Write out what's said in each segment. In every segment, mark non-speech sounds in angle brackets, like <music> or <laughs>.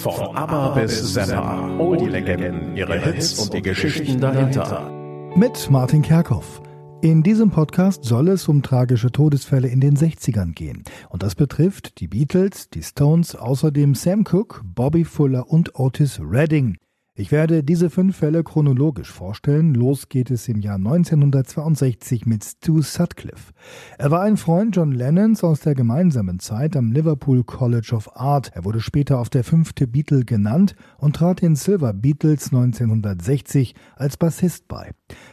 Von ABBA bis Zappa, all die Legenden, ihre Hits und die Geschichten dahinter. Mit Martin Kerkhoff. In diesem Podcast soll es um tragische Todesfälle in den 60ern gehen. Und das betrifft die Beatles, die Stones, außerdem Sam Cooke, Bobby Fuller und Otis Redding. Ich werde diese fünf Fälle chronologisch vorstellen. Los geht es im Jahr 1962 mit Stu Sutcliffe. Er war ein Freund John Lennons aus der gemeinsamen Zeit am Liverpool College of Art. Er wurde später auf der fünfte Beatle genannt und trat den Silver Beatles 1960 als Bassist bei.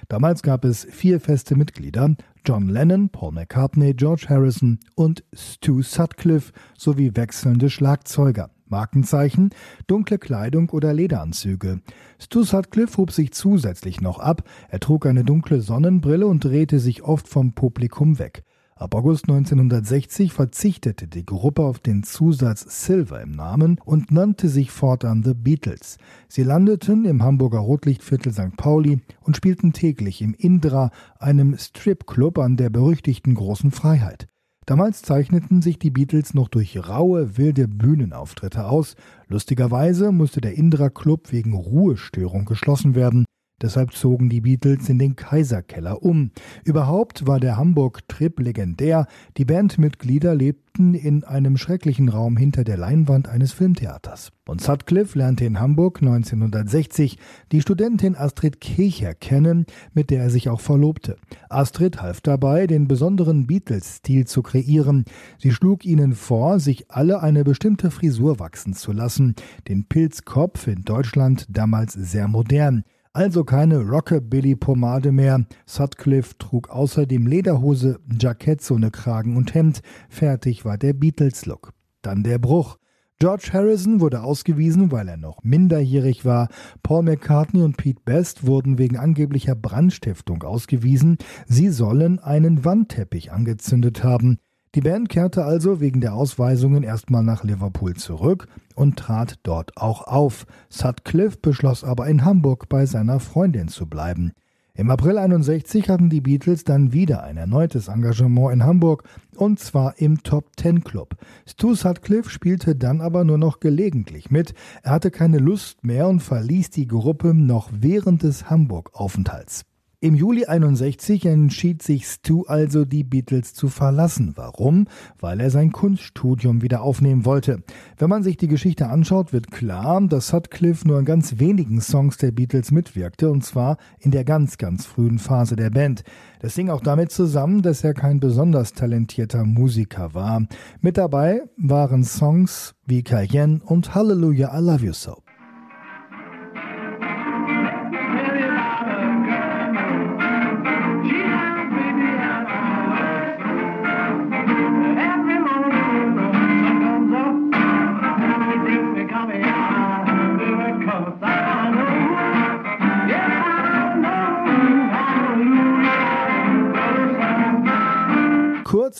Damals gab es vier feste Mitglieder. John Lennon, Paul McCartney, George Harrison und Stu Sutcliffe sowie wechselnde Schlagzeuger. Markenzeichen, dunkle Kleidung oder Lederanzüge. Stu Sutcliffe hob sich zusätzlich noch ab, er trug eine dunkle Sonnenbrille und drehte sich oft vom Publikum weg. Ab August 1960 verzichtete die Gruppe auf den Zusatz Silver im Namen und nannte sich fortan The Beatles. Sie landeten im Hamburger Rotlichtviertel St. Pauli und spielten täglich im Indra, einem Stripclub an der berüchtigten Großen Freiheit. Damals zeichneten sich die Beatles noch durch raue, wilde Bühnenauftritte aus. Lustigerweise musste der Indra Club wegen Ruhestörung geschlossen werden. Deshalb zogen die Beatles in den Kaiserkeller um. Überhaupt war der Hamburg-Trip legendär. Die Bandmitglieder lebten in einem schrecklichen Raum hinter der Leinwand eines Filmtheaters. Und Sutcliffe lernte in Hamburg 1960 die Studentin Astrid Kircher kennen, mit der er sich auch verlobte. Astrid half dabei, den besonderen Beatles-Stil zu kreieren. Sie schlug ihnen vor, sich alle eine bestimmte Frisur wachsen zu lassen. Den Pilzkopf in Deutschland damals sehr modern. Also keine Rockabilly-Pomade mehr. Sutcliffe trug außerdem Lederhose, Jackett ohne Kragen und Hemd. Fertig war der Beatles-Look. Dann der Bruch. George Harrison wurde ausgewiesen, weil er noch minderjährig war. Paul McCartney und Pete Best wurden wegen angeblicher Brandstiftung ausgewiesen. Sie sollen einen Wandteppich angezündet haben. Die Band kehrte also wegen der Ausweisungen erstmal nach Liverpool zurück und trat dort auch auf. Sutcliffe beschloss aber in Hamburg bei seiner Freundin zu bleiben. Im April 61 hatten die Beatles dann wieder ein erneutes Engagement in Hamburg und zwar im Top Ten Club. Stu Sutcliffe spielte dann aber nur noch gelegentlich mit. Er hatte keine Lust mehr und verließ die Gruppe noch während des Hamburg-Aufenthalts. Im Juli 61 entschied sich Stu also, die Beatles zu verlassen. Warum? Weil er sein Kunststudium wieder aufnehmen wollte. Wenn man sich die Geschichte anschaut, wird klar, dass Sutcliffe nur in ganz wenigen Songs der Beatles mitwirkte, und zwar in der ganz, ganz frühen Phase der Band. Das hing auch damit zusammen, dass er kein besonders talentierter Musiker war. Mit dabei waren Songs wie Cayenne und Hallelujah, I Love You So.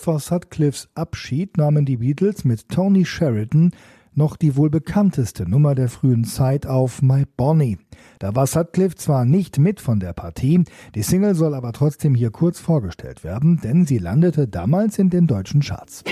Vor Sutcliffes Abschied nahmen die Beatles mit Tony Sheridan noch die wohl bekannteste Nummer der frühen Zeit auf My Bonnie. Da war Sutcliffe zwar nicht mit von der Partie, die Single soll aber trotzdem hier kurz vorgestellt werden, denn sie landete damals in den deutschen Charts.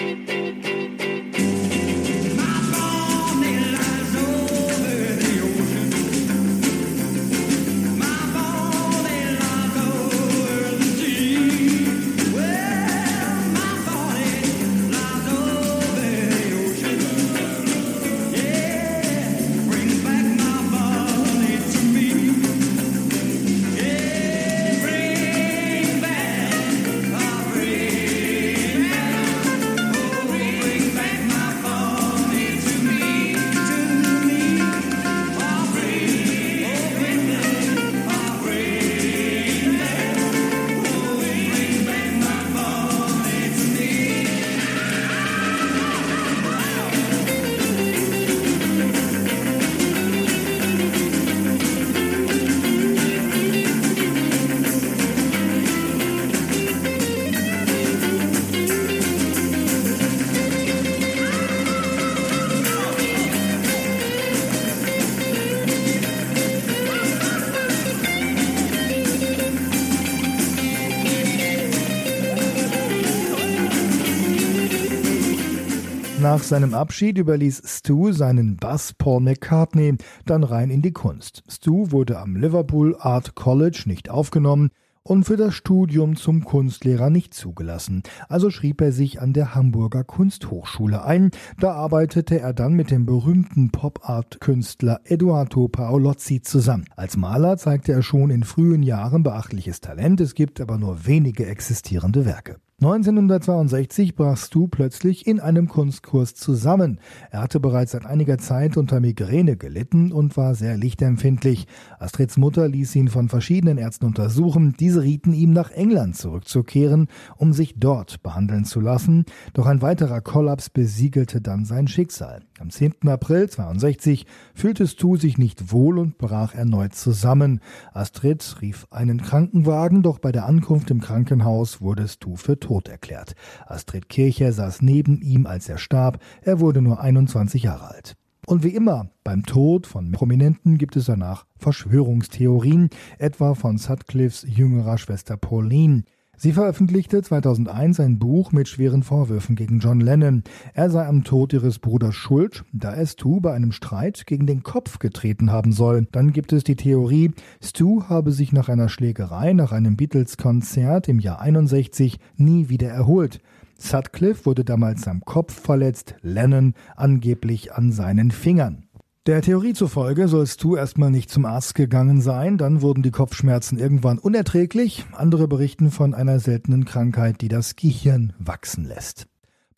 Seinem Abschied überließ Stu seinen Bass Paul McCartney dann rein in die Kunst. Stu wurde am Liverpool Art College nicht aufgenommen und für das Studium zum Kunstlehrer nicht zugelassen. Also schrieb er sich an der Hamburger Kunsthochschule ein. Da arbeitete er dann mit dem berühmten Pop-Art-Künstler Eduardo Paolozzi zusammen. Als Maler zeigte er schon in frühen Jahren beachtliches Talent, es gibt aber nur wenige existierende Werke. 1962 brach Stu plötzlich in einem Kunstkurs zusammen. Er hatte bereits seit einiger Zeit unter Migräne gelitten und war sehr lichtempfindlich. Astrids Mutter ließ ihn von verschiedenen Ärzten untersuchen. Diese rieten ihm nach England zurückzukehren, um sich dort behandeln zu lassen. Doch ein weiterer Kollaps besiegelte dann sein Schicksal. Am 10. April 62 fühlte Stu sich nicht wohl und brach erneut zusammen. Astrid rief einen Krankenwagen, doch bei der Ankunft im Krankenhaus wurde Stu für tot erklärt. Astrid Kircher saß neben ihm, als er starb. Er wurde nur 21 Jahre alt. Und wie immer beim Tod von Prominenten gibt es danach Verschwörungstheorien, etwa von Sutcliffes jüngerer Schwester Pauline. Sie veröffentlichte 2001 ein Buch mit schweren Vorwürfen gegen John Lennon. Er sei am Tod ihres Bruders schuld, da er Stu bei einem Streit gegen den Kopf getreten haben soll. Dann gibt es die Theorie, Stu habe sich nach einer Schlägerei nach einem Beatles-Konzert im Jahr 61 nie wieder erholt. Sutcliffe wurde damals am Kopf verletzt, Lennon angeblich an seinen Fingern. Der Theorie zufolge sollst du erstmal nicht zum Arzt gegangen sein, dann wurden die Kopfschmerzen irgendwann unerträglich. Andere berichten von einer seltenen Krankheit, die das Gehirn wachsen lässt.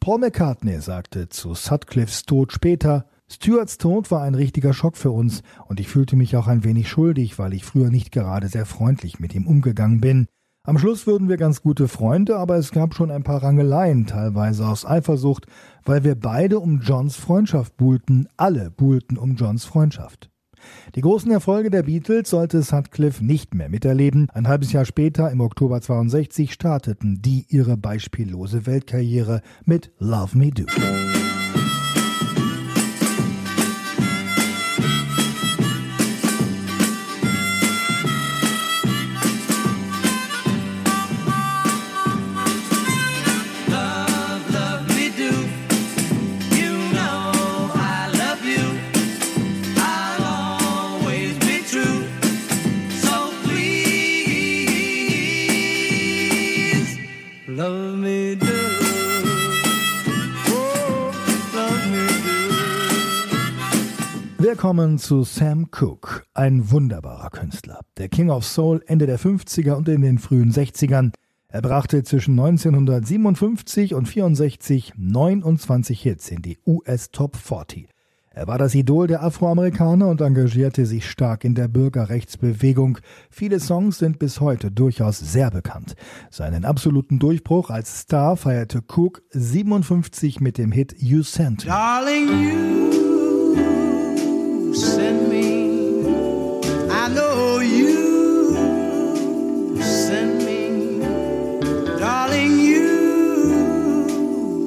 Paul McCartney sagte zu Sutcliffes Tod später, Stuarts Tod war ein richtiger Schock für uns und ich fühlte mich auch ein wenig schuldig, weil ich früher nicht gerade sehr freundlich mit ihm umgegangen bin. Am Schluss wurden wir ganz gute Freunde, aber es gab schon ein paar Rangeleien, teilweise aus Eifersucht, weil wir beide um Johns Freundschaft buhlten, alle buhlten um Johns Freundschaft. Die großen Erfolge der Beatles sollte Sutcliffe nicht mehr miterleben. Ein halbes Jahr später, im Oktober 62, starteten die ihre beispiellose Weltkarriere mit Love Me Do. Willkommen zu Sam Cooke, ein wunderbarer Künstler. Der King of Soul Ende der 50er und in den frühen 60ern. Er brachte zwischen 1957 und 64 29 Hits in die US Top 40. Er war das Idol der Afroamerikaner und engagierte sich stark in der Bürgerrechtsbewegung. Viele Songs sind bis heute durchaus sehr bekannt. Seinen absoluten Durchbruch als Star feierte Cook 57 mit dem Hit You Sent Me. Darling, you send me. I know you send me, darling. You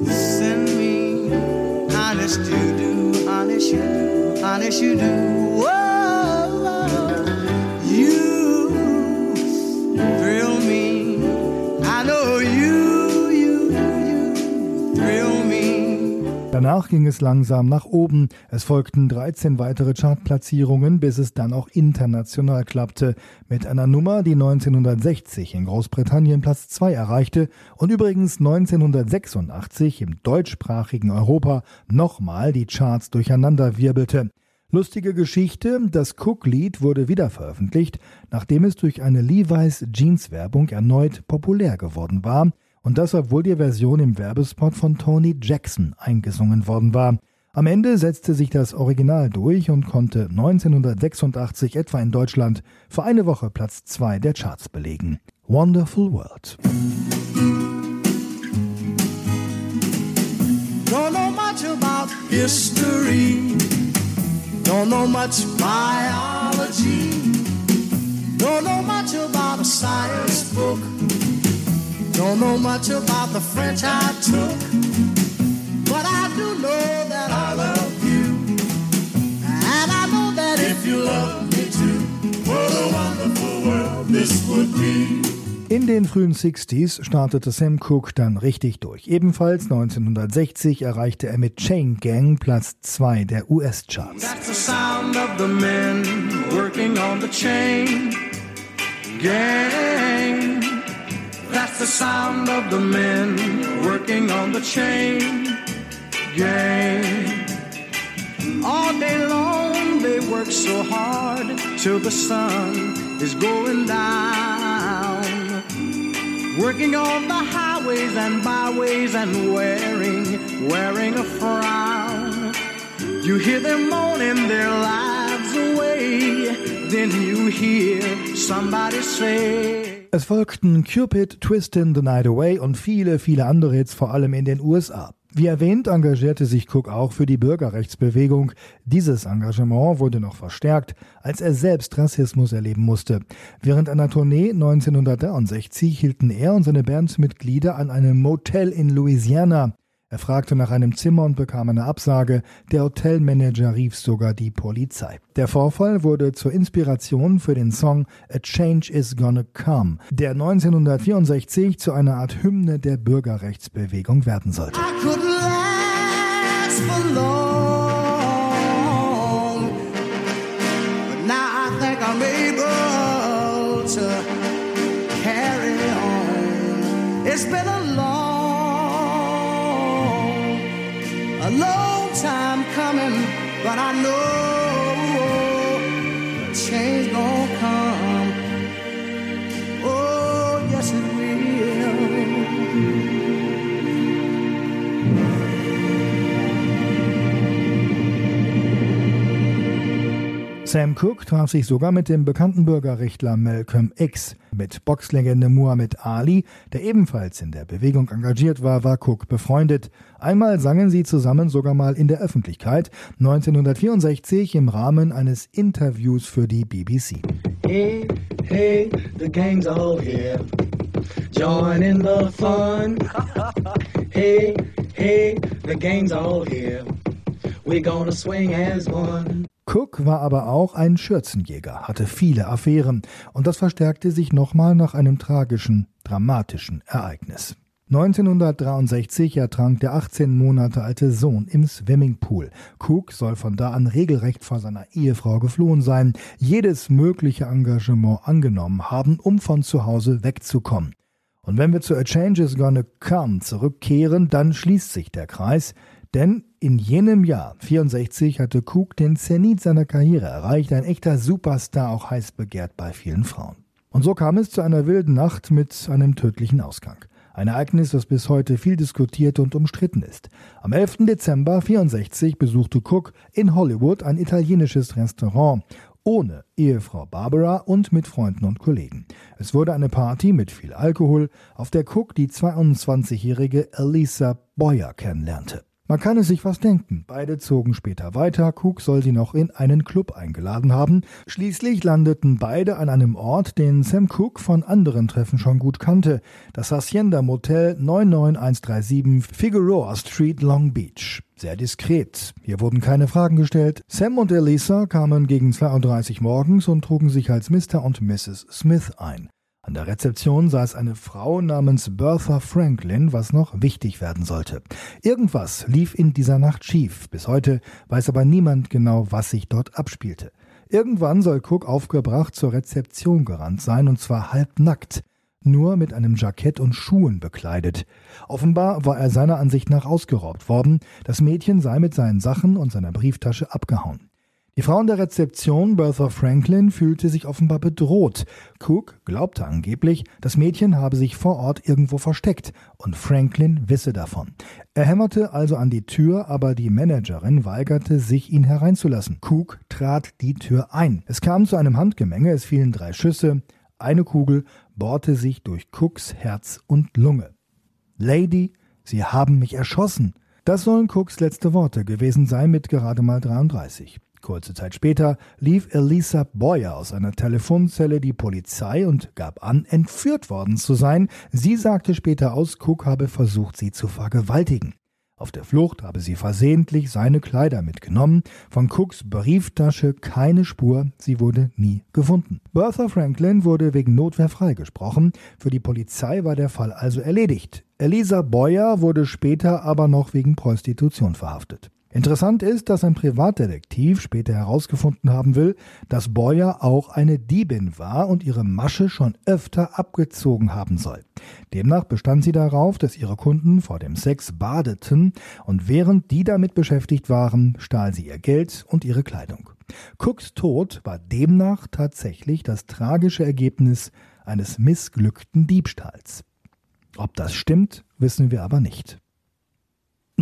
send me. Honest you do, honest you do, honest you do. Danach ging es langsam nach oben. Es folgten 13 weitere Chartplatzierungen, bis es dann auch international klappte. Mit einer Nummer, die 1960 in Großbritannien Platz 2 erreichte und übrigens 1986 im deutschsprachigen Europa nochmal die Charts durcheinander wirbelte. Lustige Geschichte, das Cook-Lied wurde wieder veröffentlicht, nachdem es durch eine Levi's Jeans-Werbung erneut populär geworden war und das obwohl die Version im Werbespot von Tony Jackson eingesungen worden war. Am Ende setzte sich das Original durch und konnte 1986 etwa in Deutschland für eine Woche Platz 2 der Charts belegen. Wonderful World. Don't know much about history. Don't know much biology. Don't know much about a science book. Don't know much about the French I took, but I do know that I love you. And I know that if you love me too, what a wonderful world this would be. In den frühen 60s startete Sam Cooke dann richtig durch. Ebenfalls 1960 erreichte er mit Chain Gang Platz 2 der US-Charts. That's the sound of the men working on the chain gang. All day long they work so hard till the sun is going down. Working on the highways and byways and wearing, wearing a frown. You hear them moaning their lives away, then you hear somebody say. Es folgten Cupid, Twistin' the Night Away und viele, viele andere Hits, vor allem in den USA. Wie erwähnt, engagierte sich Cook auch für die Bürgerrechtsbewegung. Dieses Engagement wurde noch verstärkt, als er selbst Rassismus erleben musste. Während einer Tournee 1963 hielten er und seine Bandmitglieder an einem Motel in Louisiana. Er fragte nach einem Zimmer und bekam eine Absage. Der Hotelmanager rief sogar die Polizei. Der Vorfall wurde zur Inspiration für den Song A Change is Gonna Come, der 1964 zu einer Art Hymne der Bürgerrechtsbewegung werden sollte. Sam Cooke traf sich sogar mit dem bekannten Bürgerrechtler Malcolm X. Mit Boxlegende Muhammad Ali, der ebenfalls in der Bewegung engagiert war, war Cooke befreundet. Einmal sangen sie zusammen sogar mal in der Öffentlichkeit, 1964 im Rahmen eines Interviews für die BBC. Hey, hey, the gang's all here. Join in the fun. <laughs> Hey, hey, the gang's all here. We're gonna swing as one. Cook war aber auch ein Schürzenjäger, hatte viele Affären und das verstärkte sich nochmal nach einem tragischen, dramatischen Ereignis. 1963 ertrank der 18 Monate alte Sohn im Swimmingpool. Cook soll von da an regelrecht vor seiner Ehefrau geflohen sein, jedes mögliche Engagement angenommen haben, um von zu Hause wegzukommen. Und wenn wir zu A Change is Gonna Come zurückkehren, dann schließt sich der Kreis, denn in jenem Jahr, 64, hatte Cook den Zenit seiner Karriere erreicht, ein echter Superstar, auch heiß begehrt bei vielen Frauen. Und so kam es zu einer wilden Nacht mit einem tödlichen Ausgang. Ein Ereignis, das bis heute viel diskutiert und umstritten ist. Am 11. Dezember 64 besuchte Cook in Hollywood ein italienisches Restaurant ohne Ehefrau Barbara und mit Freunden und Kollegen. Es wurde eine Party mit viel Alkohol, auf der Cook die 22-jährige Elisa Boyer kennenlernte. Man kann es sich was denken. Beide zogen später weiter. Cook soll sie noch in einen Club eingeladen haben. Schließlich landeten beide an einem Ort, den Sam Cook von anderen Treffen schon gut kannte. Das Hacienda Motel 99137 Figueroa Street, Long Beach. Sehr diskret. Hier wurden keine Fragen gestellt. Sam und Elisa kamen gegen 2.30 Uhr morgens und trugen sich als Mr. und Mrs. Smith ein. An der Rezeption saß eine Frau namens Bertha Franklin, was noch wichtig werden sollte. Irgendwas lief in dieser Nacht schief. Bis heute weiß aber niemand genau, was sich dort abspielte. Irgendwann soll Cook aufgebracht zur Rezeption gerannt sein, und zwar halbnackt, nur mit einem Jackett und Schuhen bekleidet. Offenbar war er seiner Ansicht nach ausgeraubt worden, das Mädchen sei mit seinen Sachen und seiner Brieftasche abgehauen. Die Frau in der Rezeption, Bertha Franklin, fühlte sich offenbar bedroht. Cook glaubte angeblich, das Mädchen habe sich vor Ort irgendwo versteckt und Franklin wisse davon. Er hämmerte also an die Tür, aber die Managerin weigerte sich, ihn hereinzulassen. Cook trat die Tür ein. Es kam zu einem Handgemenge, es fielen drei Schüsse. Eine Kugel bohrte sich durch Cooks Herz und Lunge. Lady, Sie haben mich erschossen. Das sollen Cooks letzte Worte gewesen sein mit gerade mal 33. Kurze Zeit später lief Elisa Boyer aus einer Telefonzelle die Polizei und gab an, entführt worden zu sein. Sie sagte später aus, Cook habe versucht, sie zu vergewaltigen. Auf der Flucht habe sie versehentlich seine Kleider mitgenommen. Von Cooks Brieftasche keine Spur, sie wurde nie gefunden. Bertha Franklin wurde wegen Notwehr freigesprochen. Für die Polizei war der Fall also erledigt. Elisa Boyer wurde später aber noch wegen Prostitution verhaftet. Interessant ist, dass ein Privatdetektiv später herausgefunden haben will, dass Boyer auch eine Diebin war und ihre Masche schon öfter abgezogen haben soll. Demnach bestand sie darauf, dass ihre Kunden vor dem Sex badeten und während die damit beschäftigt waren, stahl sie ihr Geld und ihre Kleidung. Cooks Tod war demnach tatsächlich das tragische Ergebnis eines missglückten Diebstahls. Ob das stimmt, wissen wir aber nicht.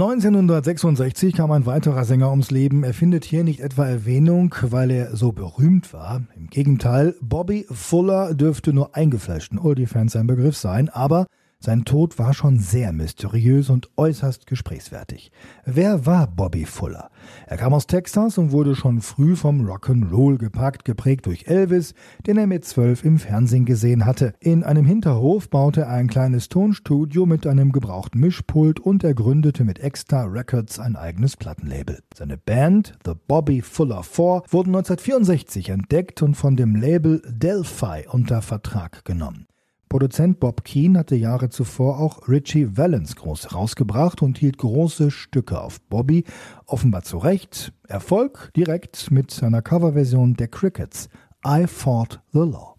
1966 kam ein weiterer Sänger ums Leben. Er findet hier nicht etwa Erwähnung, weil er so berühmt war. Im Gegenteil, Bobby Fuller dürfte nur eingefleischten Oldie-Fans ein Begriff sein, aber sein Tod war schon sehr mysteriös und äußerst gesprächswertig. Wer war Bobby Fuller? Er kam aus Texas und wurde schon früh vom Rock'n'Roll gepackt, geprägt durch Elvis, den er mit zwölf im Fernsehen gesehen hatte. In einem Hinterhof baute er ein kleines Tonstudio mit einem gebrauchten Mischpult und er gründete mit Extra Records ein eigenes Plattenlabel. Seine Band, The Bobby Fuller Four, wurden 1964 entdeckt und von dem Label Delphi unter Vertrag genommen. Produzent Bob Keane hatte Jahre zuvor auch Richie Valens groß herausgebracht und hielt große Stücke auf Bobby, offenbar zu Recht. Erfolg direkt mit seiner Coverversion der Crickets I Fought the Law.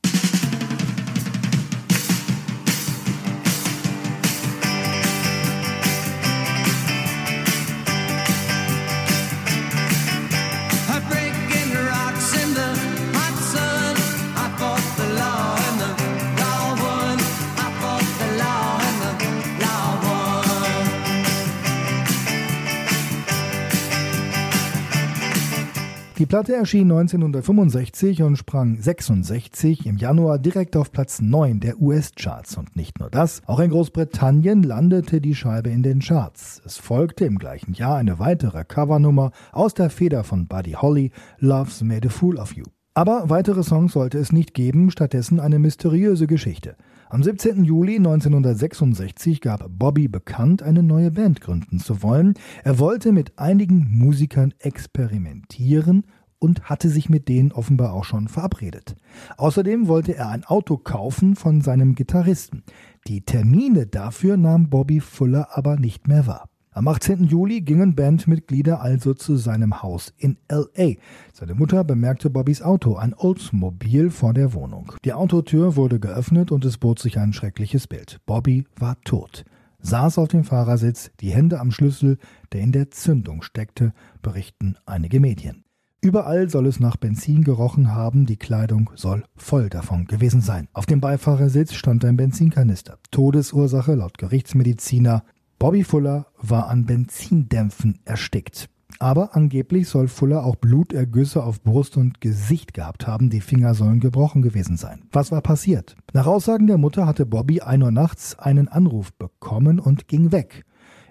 Platte erschien 1965 und sprang 66 im Januar direkt auf Platz 9 der US-Charts. Und nicht nur das, auch in Großbritannien landete die Scheibe in den Charts. Es folgte im gleichen Jahr eine weitere Covernummer aus der Feder von Buddy Holly, Love's Made a Fool of You. Aber weitere Songs sollte es nicht geben, stattdessen eine mysteriöse Geschichte. Am 17. Juli 1966 gab Bobby bekannt, eine neue Band gründen zu wollen. Er wollte mit einigen Musikern experimentieren und hatte sich mit denen offenbar auch schon verabredet. Außerdem wollte er ein Auto kaufen von seinem Gitarristen. Die Termine dafür nahm Bobby Fuller aber nicht mehr wahr. Am 18. Juli gingen Bandmitglieder also zu seinem Haus in LA. Seine Mutter bemerkte Bobbys Auto, ein Oldsmobil, vor der Wohnung. Die Autotür wurde geöffnet und es bot sich ein schreckliches Bild. Bobby war tot. Saß auf dem Fahrersitz, die Hände am Schlüssel, der in der Zündung steckte, berichten einige Medien. Überall soll es nach Benzin gerochen haben, die Kleidung soll voll davon gewesen sein. Auf dem Beifahrersitz stand ein Benzinkanister. Todesursache laut Gerichtsmediziner Bobby Fuller war an Benzindämpfen erstickt. Aber angeblich soll Fuller auch Blutergüsse auf Brust und Gesicht gehabt haben, die Finger sollen gebrochen gewesen sein. Was war passiert? Nach Aussagen der Mutter hatte Bobby ein Uhr nachts einen Anruf bekommen und ging weg.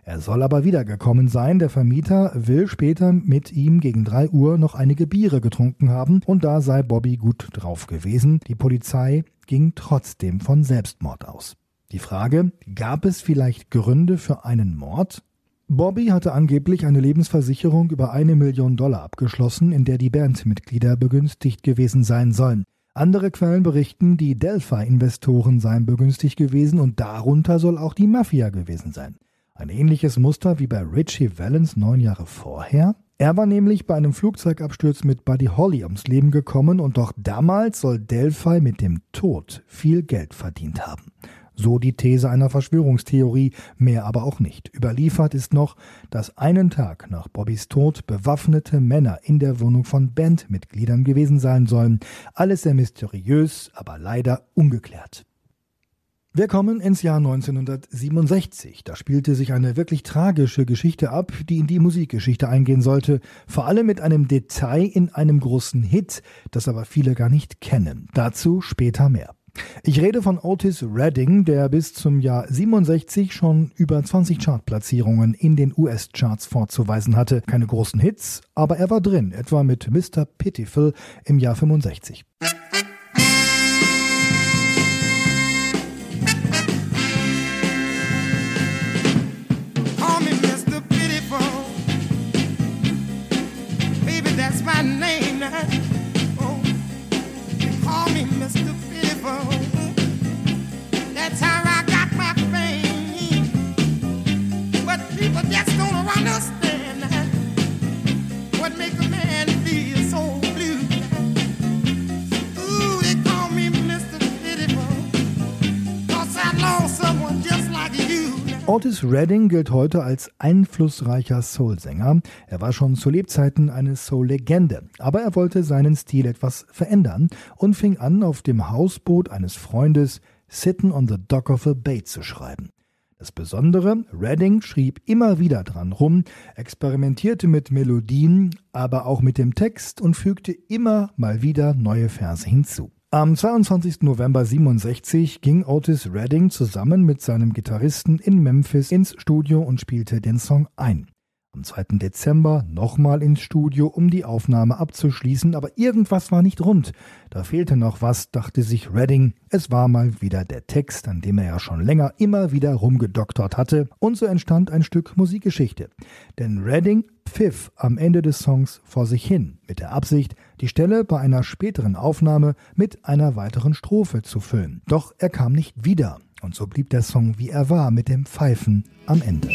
Er soll aber wiedergekommen sein. Der Vermieter will später mit ihm gegen drei Uhr noch einige Biere getrunken haben und da sei Bobby gut drauf gewesen. Die Polizei ging trotzdem von Selbstmord aus. Die Frage, gab es vielleicht Gründe für einen Mord? Bobby hatte angeblich eine Lebensversicherung über eine Million Dollar abgeschlossen, in der die Bandmitglieder begünstigt gewesen sein sollen. Andere Quellen berichten, die Delphi-Investoren seien begünstigt gewesen und darunter soll auch die Mafia gewesen sein. Ein ähnliches Muster wie bei Richie Valens neun Jahre vorher. Er war nämlich bei einem Flugzeugabsturz mit Buddy Holly ums Leben gekommen und doch damals soll Delphi mit dem Tod viel Geld verdient haben. So die These einer Verschwörungstheorie, mehr aber auch nicht. Überliefert ist noch, dass einen Tag nach Bobbys Tod bewaffnete Männer in der Wohnung von Bandmitgliedern gewesen sein sollen. Alles sehr mysteriös, aber leider ungeklärt. Wir kommen ins Jahr 1967. Da spielte sich eine wirklich tragische Geschichte ab, die in die Musikgeschichte eingehen sollte, vor allem mit einem Detail in einem großen Hit, das aber viele gar nicht kennen. Dazu später mehr. Ich rede von Otis Redding, der bis zum Jahr 67 schon über 20 Chartplatzierungen in den US-Charts vorzuweisen hatte. Keine großen Hits, aber er war drin, etwa mit Mr. Pitiful im Jahr 65. Otis Redding gilt heute als einflussreicher Soul-Sänger. Er war schon zu Lebzeiten eine Soul-Legende, aber er wollte seinen Stil etwas verändern und fing an, auf dem Hausboot eines Freundes Sitting on the Dock of a Bay zu schreiben. Das Besondere, Redding schrieb immer wieder dran rum, experimentierte mit Melodien, aber auch mit dem Text und fügte immer mal wieder neue Verse hinzu. Am 22. November 67 ging Otis Redding zusammen mit seinem Gitarristen in Memphis ins Studio und spielte den Song ein. Am 2. Dezember nochmal ins Studio, um die Aufnahme abzuschließen, aber irgendwas war nicht rund. Da fehlte noch was, dachte sich Redding. Es war mal wieder der Text, an dem er ja schon länger immer wieder rumgedoktert hatte, und so entstand ein Stück Musikgeschichte. Denn Redding pfiff am Ende des Songs vor sich hin, mit der Absicht, die Stelle bei einer späteren Aufnahme mit einer weiteren Strophe zu füllen. Doch er kam nicht wieder, und so blieb der Song wie er war, mit dem Pfeifen am Ende.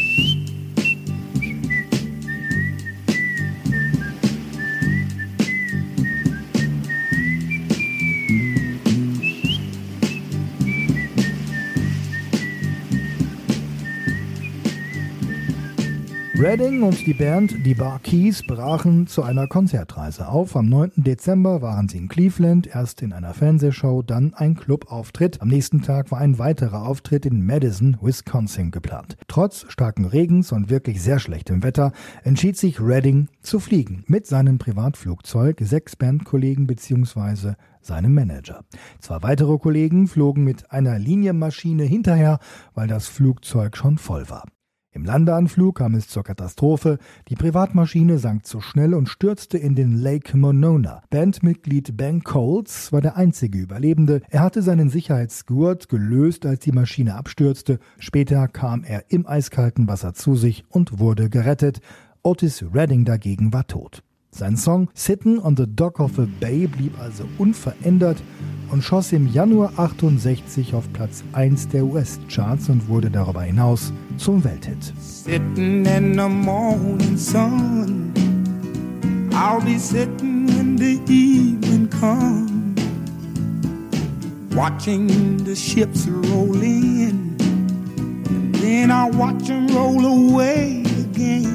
Redding und die Band Die Bar Keys brachen zu einer Konzertreise auf. Am 9. Dezember waren sie in Cleveland, erst in einer Fernsehshow, dann ein Clubauftritt. Am nächsten Tag war ein weiterer Auftritt in Madison, Wisconsin geplant. Trotz starken Regens und wirklich sehr schlechtem Wetter entschied sich Redding zu fliegen mit seinem Privatflugzeug, sechs Bandkollegen bzw seinem Manager. Zwei weitere Kollegen flogen mit einer Linienmaschine hinterher, weil das Flugzeug schon voll war. Im Landeanflug kam es zur Katastrophe. Die Privatmaschine sank zu schnell und stürzte in den Lake Monona. Bandmitglied Ben Coles war der einzige Überlebende. Er hatte seinen Sicherheitsgurt gelöst, als die Maschine abstürzte. Später kam er im eiskalten Wasser zu sich und wurde gerettet. Otis Redding dagegen war tot. Sein Song Sittin' on the Dock of a Bay blieb also unverändert und schoss im Januar 68 auf Platz 1 der US-Charts und wurde darüber hinaus zum Welthit. Sitting in the morning sun I'll be sitting when the evening comes Watching the ships roll in And then I'll watch them roll away again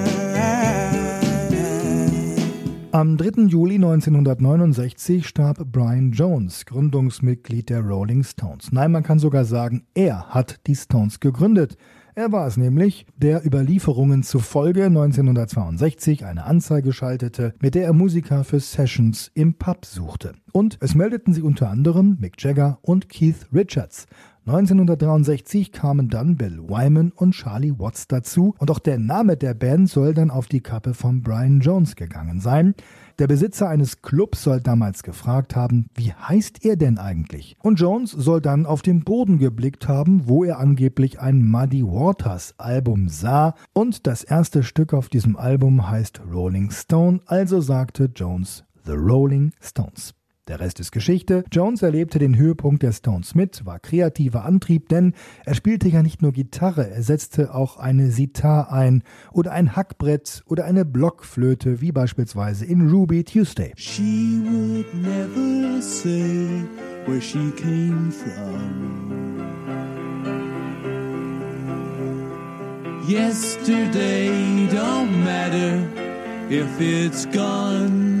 Am 3. Juli 1969 starb Brian Jones, Gründungsmitglied der Rolling Stones. Nein, man kann sogar sagen, er hat die Stones gegründet. Er war es nämlich, der Überlieferungen zufolge 1962 eine Anzeige schaltete, mit der er Musiker für Sessions im Pub suchte. Und es meldeten sich unter anderem Mick Jagger und Keith Richards. 1963 kamen dann Bill Wyman und Charlie Watts dazu und auch der Name der Band soll dann auf die Kappe von Brian Jones gegangen sein. Der Besitzer eines Clubs soll damals gefragt haben, wie heißt er denn eigentlich? Und Jones soll dann auf den Boden geblickt haben, wo er angeblich ein Muddy Waters Album sah und das erste Stück auf diesem Album heißt Rolling Stone, also sagte Jones The Rolling Stones. Der Rest ist Geschichte. Jones erlebte den Höhepunkt der Stones mit, war kreativer Antrieb, denn er spielte ja nicht nur Gitarre, er setzte auch eine Sitar ein oder ein Hackbrett oder eine Blockflöte, wie beispielsweise in Ruby Tuesday. She would never say where she came from. Yesterday don't matter if it's gone.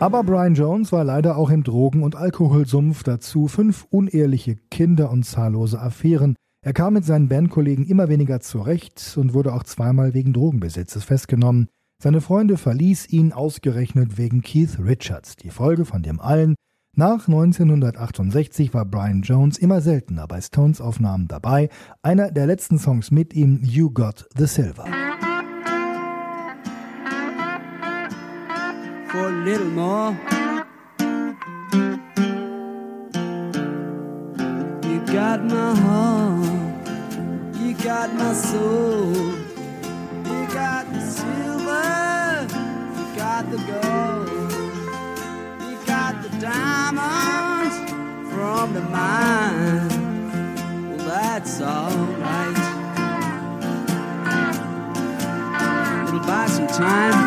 Aber Brian Jones war leider auch im Drogen- und Alkoholsumpf, dazu fünf uneheliche Kinder und zahllose Affären. Er kam mit seinen Bandkollegen immer weniger zurecht und wurde auch zweimal wegen Drogenbesitzes festgenommen. Seine Freunde verließ ihn ausgerechnet wegen Keith Richards. Die Folge von dem allen. Nach 1968 war Brian Jones immer seltener bei Stones Aufnahmen dabei. Einer der letzten Songs mit ihm, You Got the Silver. Little more. You got my heart, you got my soul, you got the silver, you got the gold, you got the diamonds from the mine. Well, that's alright. It'll buy some time.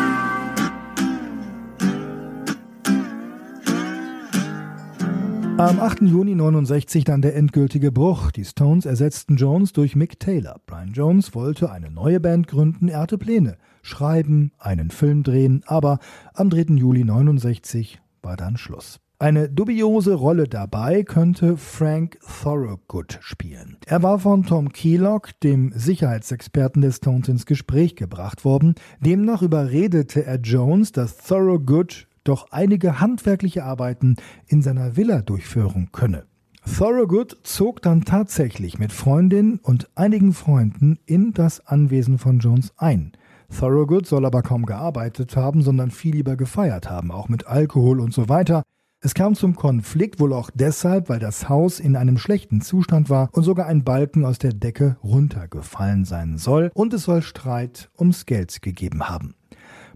Am 8. Juni 69 dann der endgültige Bruch. Die Stones ersetzten Jones durch Mick Taylor. Brian Jones wollte eine neue Band gründen, er hatte Pläne. Schreiben, einen Film drehen, aber am 3. Juli 69 war dann Schluss. Eine dubiose Rolle dabei könnte Frank Thorogood spielen. Er war von Tom Keelock, dem Sicherheitsexperten des Stones, ins Gespräch gebracht worden. Demnach überredete er Jones, dass Thorogood doch einige handwerkliche Arbeiten in seiner Villa durchführen könne. Thorogood zog dann tatsächlich mit Freundin und einigen Freunden in das Anwesen von Jones ein. Thorogood soll aber kaum gearbeitet haben, sondern viel lieber gefeiert haben, auch mit Alkohol und so weiter. Es kam zum Konflikt wohl auch deshalb, weil das Haus in einem schlechten Zustand war und sogar ein Balken aus der Decke runtergefallen sein soll und es soll Streit ums Geld gegeben haben.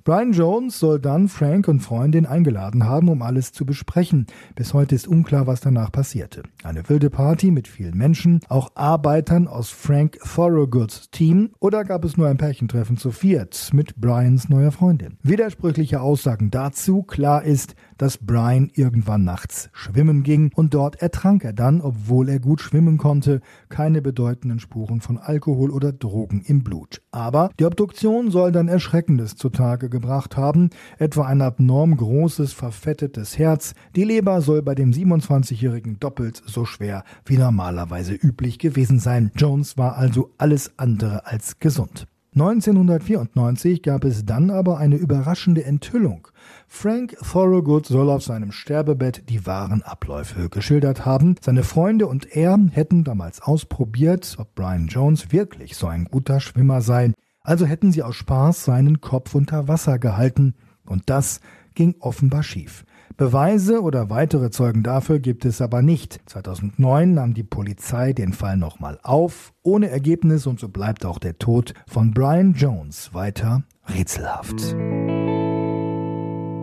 Brian Jones soll dann Frank und Freundin eingeladen haben, um alles zu besprechen. Bis heute ist unklar, was danach passierte. Eine wilde Party mit vielen Menschen, auch Arbeitern aus Frank Thorogoods Team oder gab es nur ein Pärchentreffen zu viert mit Brians neuer Freundin? Widersprüchliche Aussagen dazu. Klar ist, dass Brian irgendwann nachts schwimmen ging und dort ertrank er dann, obwohl er gut schwimmen konnte, keine bedeutenden Spuren von Alkohol oder Drogen im Blut. Aber die Obduktion soll dann Erschreckendes zutage gebracht haben, etwa ein abnorm großes, verfettetes Herz. Die Leber soll bei dem 27-Jährigen doppelt so schwer wie normalerweise üblich gewesen sein. Jones war also alles andere als gesund. 1994 gab es dann aber eine überraschende Enthüllung. Frank Thorogood soll auf seinem Sterbebett die wahren Abläufe geschildert haben. Seine Freunde und er hätten damals ausprobiert, ob Brian Jones wirklich so ein guter Schwimmer sei. Also hätten sie aus Spaß seinen Kopf unter Wasser gehalten. Und das ging offenbar schief. Beweise oder weitere Zeugen dafür gibt es aber nicht. 2009 nahm die Polizei den Fall nochmal auf, ohne Ergebnis und so bleibt auch der Tod von Brian Jones weiter rätselhaft.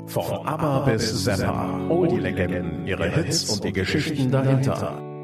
Von ABBA bis Zappa, Oldie-Legenden, ihre Hits und die Geschichten dahinter.